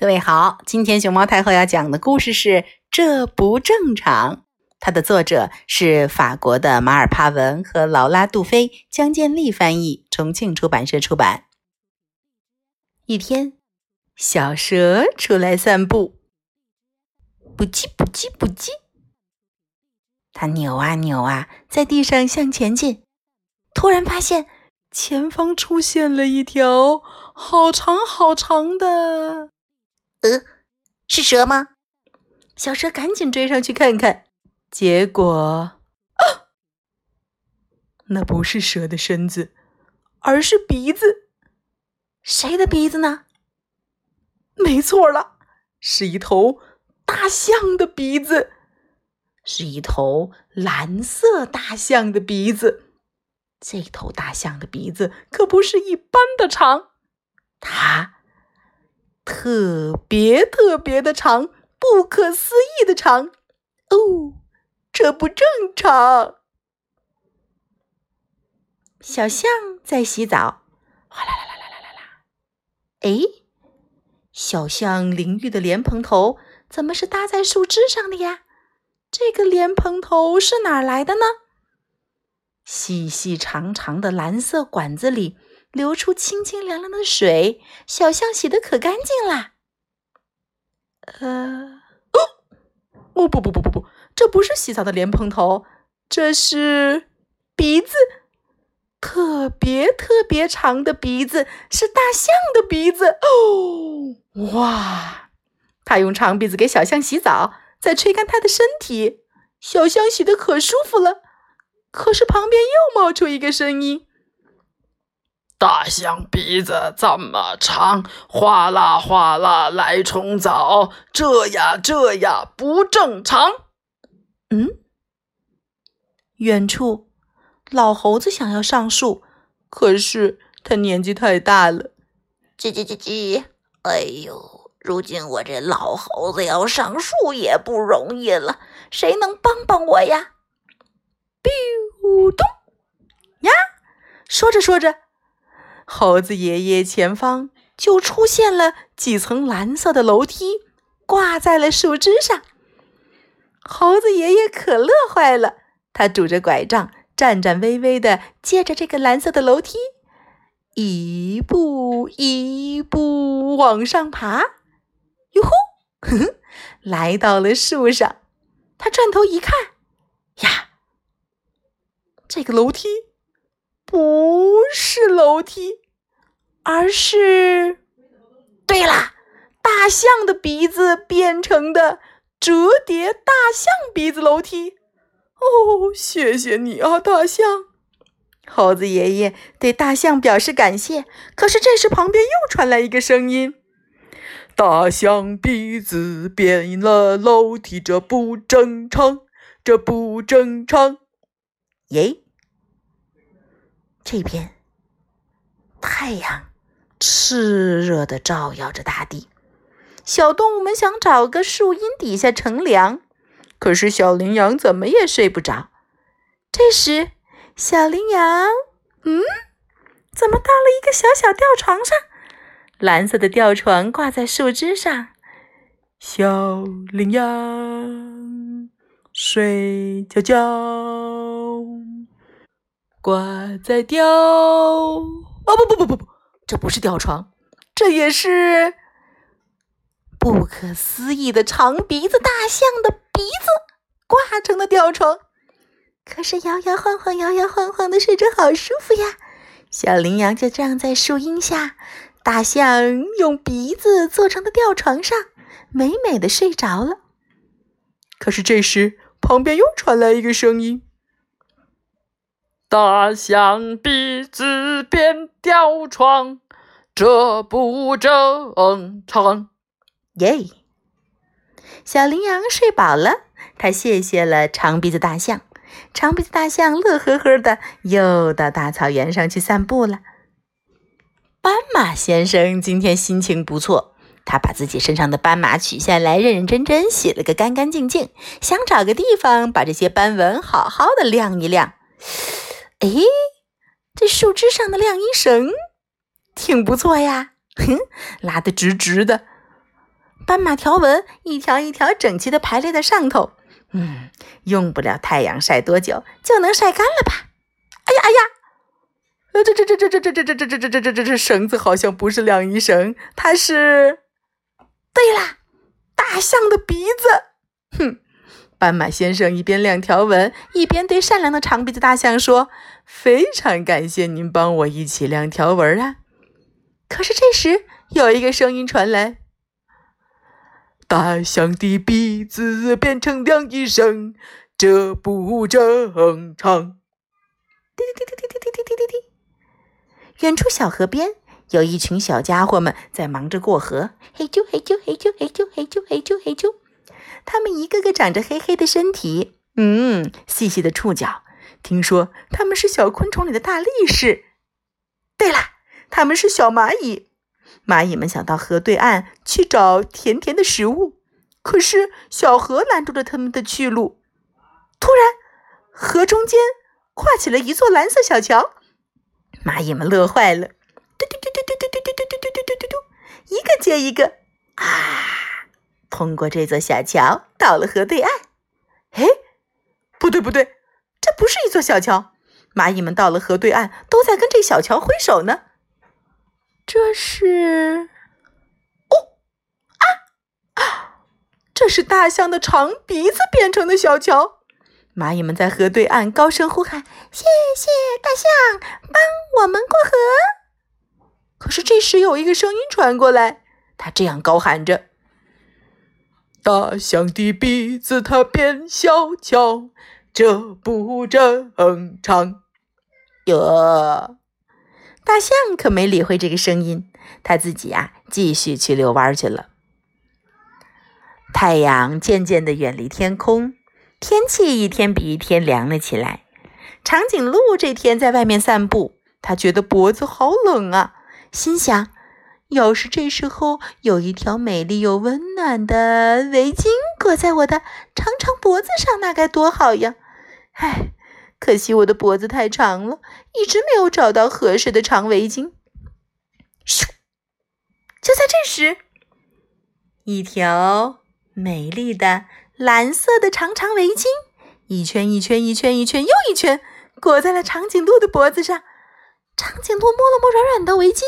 各位好，今天熊猫太后要讲的故事是《这不正常》，它的作者是法国的马尔·帕文和劳拉·杜菲，江建立翻译，重庆出版社出版。一天，小蛇出来散步，不叽不叽不叽，它扭啊扭啊，在地上向前进，突然发现前方出现了一条好长好长的。呃，是蛇吗？小蛇赶紧追上去看看，结果啊，那不是蛇的身子，而是鼻子。谁的鼻子呢？没错了，是一头大象的鼻子，是一头蓝色大象的鼻子。这头大象的鼻子可不是一般的长，它。特别特别的长，不可思议的长，哦，这不正常。小象在洗澡，哗啦啦啦啦啦啦啦。哎，小象淋浴的莲蓬头怎么是搭在树枝上的呀？这个莲蓬头是哪儿来的呢？细细长长的蓝色管子里。流出清清凉凉的水，小象洗的可干净啦。呃，哦，哦不不不不不，这不是洗澡的莲蓬头，这是鼻子，特别特别长的鼻子，是大象的鼻子。哦，哇！他用长鼻子给小象洗澡，再吹干它的身体，小象洗的可舒服了。可是旁边又冒出一个声音。大象鼻子这么长，哗啦哗啦来冲澡，这呀这呀不正常。嗯，远处老猴子想要上树，可是他年纪太大了。叽叽叽叽，哎呦，如今我这老猴子要上树也不容易了，谁能帮帮我呀？biu 咚呀，说着说着。猴子爷爷前方就出现了几层蓝色的楼梯，挂在了树枝上。猴子爷爷可乐坏了，他拄着拐杖，颤颤巍巍地借着这个蓝色的楼梯，一步一步往上爬。哟呼，来到了树上。他转头一看，呀，这个楼梯。不是楼梯，而是……对了，大象的鼻子变成的折叠大象鼻子楼梯。哦，谢谢你啊，大象！猴子爷爷对大象表示感谢。可是这时，旁边又传来一个声音：“大象鼻子变了楼梯，这不正常，这不正常。”耶。这边，太阳炽热的照耀着大地，小动物们想找个树荫底下乘凉，可是小羚羊怎么也睡不着。这时，小羚羊，嗯，怎么到了一个小小吊床上？蓝色的吊床挂在树枝上，小羚羊睡觉觉。挂在吊哦不不不不不，这不是吊床，这也是不可思议的长鼻子大象的鼻子挂成的吊床。可是摇摇晃晃，摇摇晃晃的睡着好舒服呀。小羚羊就这样在树荫下，大象用鼻子做成的吊床上，美美的睡着了。可是这时，旁边又传来一个声音。大象鼻子变吊床，这不正常。耶！小羚羊睡饱了，它谢谢了长鼻子大象。长鼻子大象乐呵呵的，又到大草原上去散步了。斑马先生今天心情不错，他把自己身上的斑马取下来，认认真真洗了个干干净净，想找个地方把这些斑纹好好的晾一晾。哎，这树枝上的晾衣绳挺不错呀，哼，拉得直直的。斑马条纹一条一条整齐地排列在上头。嗯，用不了太阳晒多久就能晒干了吧？哎呀哎呀！呃，这这这这这这这这这这这这这这绳子好像不是晾衣绳，它是……对啦，大象的鼻子。哼！斑马先生一边晾条纹，一边对善良的长鼻子大象说：“非常感谢您帮我一起晾条纹啊！”可是这时有一个声音传来。大象的鼻子变成晾衣绳，这不正常。滴滴滴滴滴滴滴滴滴滴。远处小河边，有一群小家伙们在忙着过河。嘿啾嘿啾嘿啾嘿啾嘿啾嘿啾嘿啾。他们一个个长着黑黑的身体，嗯，细细的触角。听说他们是小昆虫里的大力士。对了，他们是小蚂蚁。蚂蚁们想到河对岸去找甜甜的食物，可是小河拦住了他们的去路。突然，河中间跨起了一座蓝色小桥，蚂蚁们乐坏了，嘟嘟嘟嘟嘟嘟嘟嘟嘟嘟嘟嘟嘟，一个接一个啊，通过这座小桥到了河对岸。哎，不对不对，这不是一座小桥。蚂蚁们到了河对岸，都在跟这小桥挥手呢。这是，哦，啊啊！这是大象的长鼻子变成的小桥。蚂蚁们在河对岸高声呼喊：“谢谢大象，帮我们过河。”可是这时有一个声音传过来，他这样高喊着：“大象的鼻子它变小巧，这不正常。”哟。大象可没理会这个声音，它自己呀继续去遛弯去了。太阳渐渐的远离天空，天气一天比一天凉了起来。长颈鹿这天在外面散步，它觉得脖子好冷啊，心想：要是这时候有一条美丽又温暖的围巾裹在我的长长脖子上，那该多好呀！唉。可惜我的脖子太长了，一直没有找到合适的长围巾。咻！就在这时，一条美丽的蓝色的长长围巾，一圈一圈一圈一圈又一圈，裹在了长颈鹿的脖子上。长颈鹿摸了摸软软的围巾，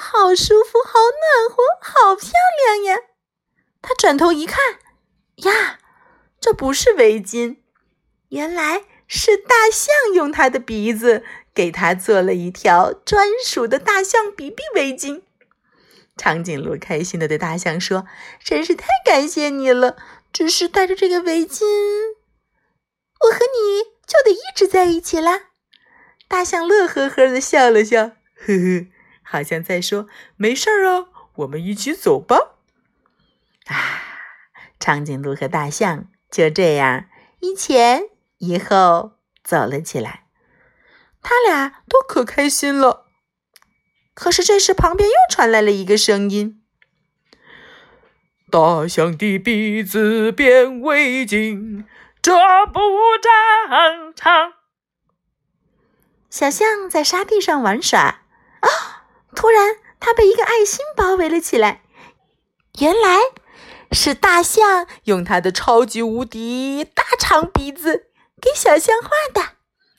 好舒服，好暖和，好漂亮呀！他转头一看，呀，这不是围巾，原来……是大象用它的鼻子给它做了一条专属的大象鼻鼻围巾。长颈鹿开心的对大象说：“真是太感谢你了！只是带着这个围巾，我和你就得一直在一起啦。”大象乐呵呵的笑了笑，呵呵，好像在说：“没事儿啊，我们一起走吧。”啊，长颈鹿和大象就这样一前。一后走了起来，他俩都可开心了。可是这时，旁边又传来了一个声音：“大象的鼻子变围巾，这不正常。”小象在沙地上玩耍，啊！突然，他被一个爱心包围了起来。原来是大象用它的超级无敌大长鼻子。给小象画的，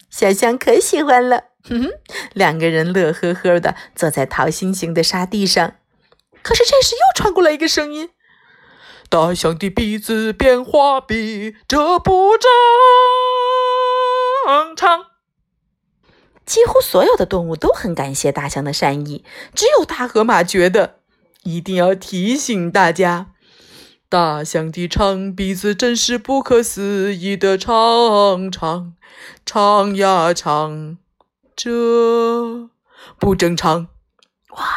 小象可喜欢了。哼哼，两个人乐呵呵的坐在桃心形的沙地上。可是这时又传过来一个声音：“大象的鼻子变画笔，这不正常。”几乎所有的动物都很感谢大象的善意，只有大河马觉得一定要提醒大家。大象的长鼻子真是不可思议的长长长呀长，这不正常！哇，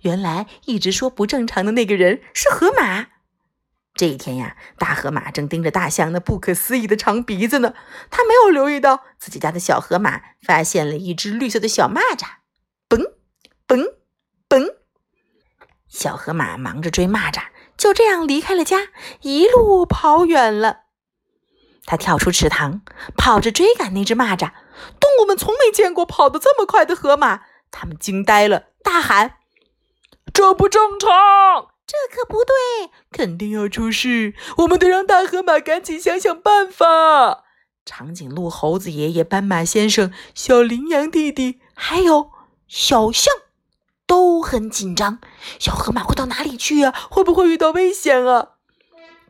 原来一直说不正常的那个人是河马。这一天呀，大河马正盯着大象那不可思议的长鼻子呢，他没有留意到自己家的小河马发现了一只绿色的小蚂蚱，嘣嘣嘣，小河马忙着追蚂蚱。就这样离开了家，一路跑远了。他跳出池塘，跑着追赶那只蚂蚱。动物们从没见过跑得这么快的河马，他们惊呆了，大喊：“这不正常！这可不对，肯定要出事！我们得让大河马赶紧想想办法。长颈鹿猴子爷爷、斑马先生、小羚羊弟弟，还有小象，都很紧张。小河马会到哪里去呀？会不会遇到危险啊？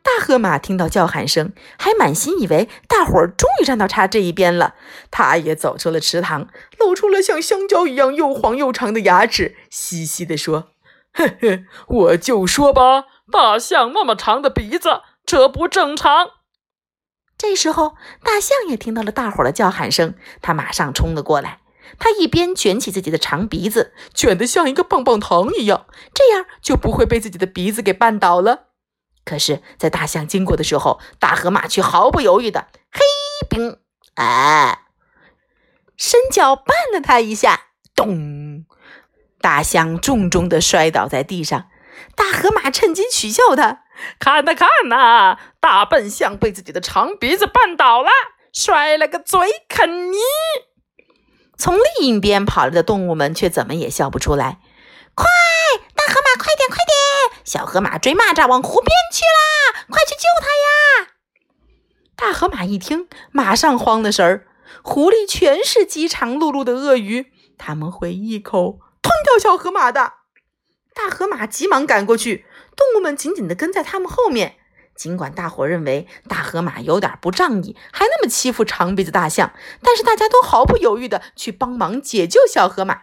大河马听到叫喊声，还满心以为大伙儿终于站到他这一边了。他也走出了池塘，露出了像香蕉一样又黄又长的牙齿，嘻嘻地说：“嘿嘿，我就说吧，大象那么长的鼻子，这不正常。”这时候，大象也听到了大伙的叫喊声，他马上冲了过来。他一边卷起自己的长鼻子，卷得像一个棒棒糖一样，这样就不会被自己的鼻子给绊倒了。可是，在大象经过的时候，大河马却毫不犹豫的嘿冰哎，伸脚绊了他一下，咚！大象重重的摔倒在地上。大河马趁机取笑他。看呐看呐，大笨象被自己的长鼻子绊倒了，摔了个嘴啃泥。从另一边跑来的动物们却怎么也笑不出来。快，大河马，快点，快点！小河马追蚂蚱往湖边去啦，快去救它呀！大河马一听，马上慌了神儿。湖里全是饥肠辘辘的鳄鱼，他们会一口吞掉小河马的。大河马急忙赶过去。动物们紧紧地跟在他们后面，尽管大伙认为大河马有点不仗义，还那么欺负长鼻子大象，但是大家都毫不犹豫地去帮忙解救小河马。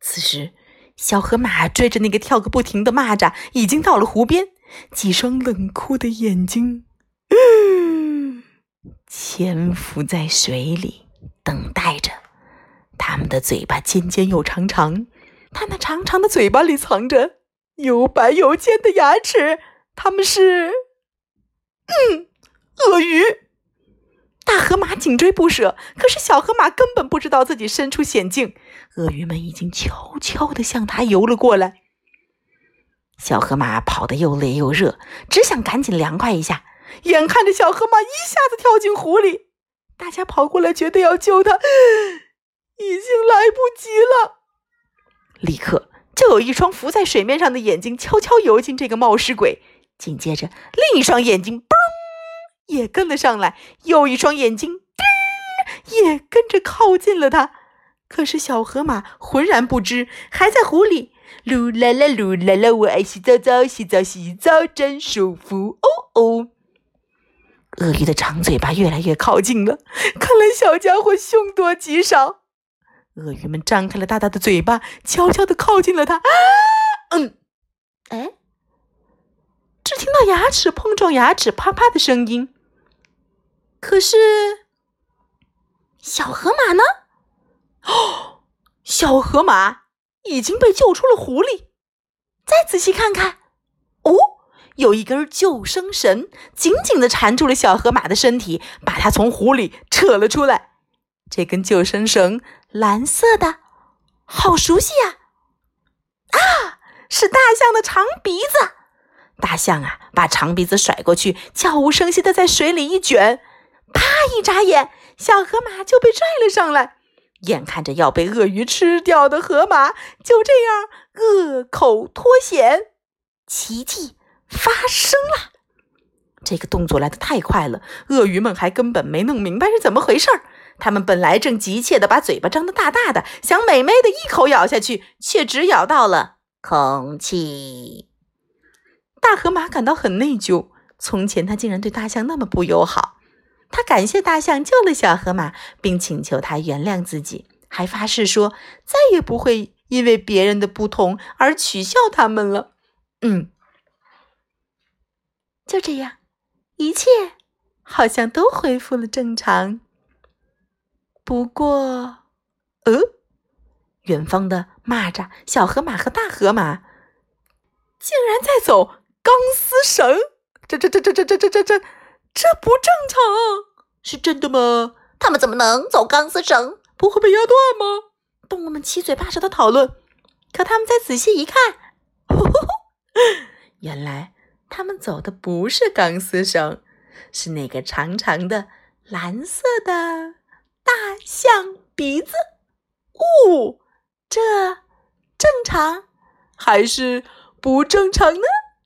此时，小河马追着那个跳个不停的蚂蚱，已经到了湖边，几双冷酷的眼睛，嗯，潜伏在水里，等待着。它们的嘴巴尖尖又长长，它那长长的嘴巴里藏着。又白又尖的牙齿，他们是，嗯，鳄鱼。大河马紧追不舍，可是小河马根本不知道自己身处险境。鳄鱼们已经悄悄地向它游了过来。小河马跑得又累又热，只想赶紧凉快一下。眼看着小河马一下子跳进湖里，大家跑过来，觉得要救它，已经来不及了。立刻。就有一双浮在水面上的眼睛悄悄游进这个冒失鬼，紧接着另一双眼睛嘣也跟了上来，又一双眼睛叮也跟着靠近了他。可是小河马浑然不知，还在湖里噜啦啦噜啦啦，我爱洗澡澡，洗澡洗澡真舒服哦哦。鳄鱼的长嘴巴越来越靠近了，看来小家伙凶多吉少。鳄鱼们张开了大大的嘴巴，悄悄地靠近了它。啊嗯，哎，只听到牙齿碰撞牙齿啪啪的声音。可是，小河马呢？哦，小河马已经被救出了湖里。再仔细看看，哦，有一根救生绳紧紧地缠住了小河马的身体，把它从湖里扯了出来。这根救生绳。蓝色的，好熟悉呀！啊，是大象的长鼻子。大象啊，把长鼻子甩过去，悄无声息的在水里一卷，啪！一眨眼，小河马就被拽了上来。眼看着要被鳄鱼吃掉的河马，就这样恶口脱险，奇迹发生了。这个动作来的太快了，鳄鱼们还根本没弄明白是怎么回事儿。他们本来正急切地把嘴巴张得大大的，想美美的一口咬下去，却只咬到了空气。大河马感到很内疚，从前他竟然对大象那么不友好。他感谢大象救了小河马，并请求他原谅自己，还发誓说再也不会因为别人的不同而取笑他们了。嗯，就这样，一切好像都恢复了正常。不过，呃，远方的蚂蚱、小河马和大河马竟然在走钢丝绳，这、这、这、这、这、这、这、这、这，这不正常，是真的吗？他们怎么能走钢丝绳？不会被压断吗？动物们七嘴八舌的讨论，可他们再仔细一看，原来他们走的不是钢丝绳，是那个长长的蓝色的。大象鼻子，哦，这正常还是不正常呢？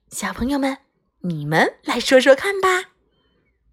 小朋友们，你们来说说看吧。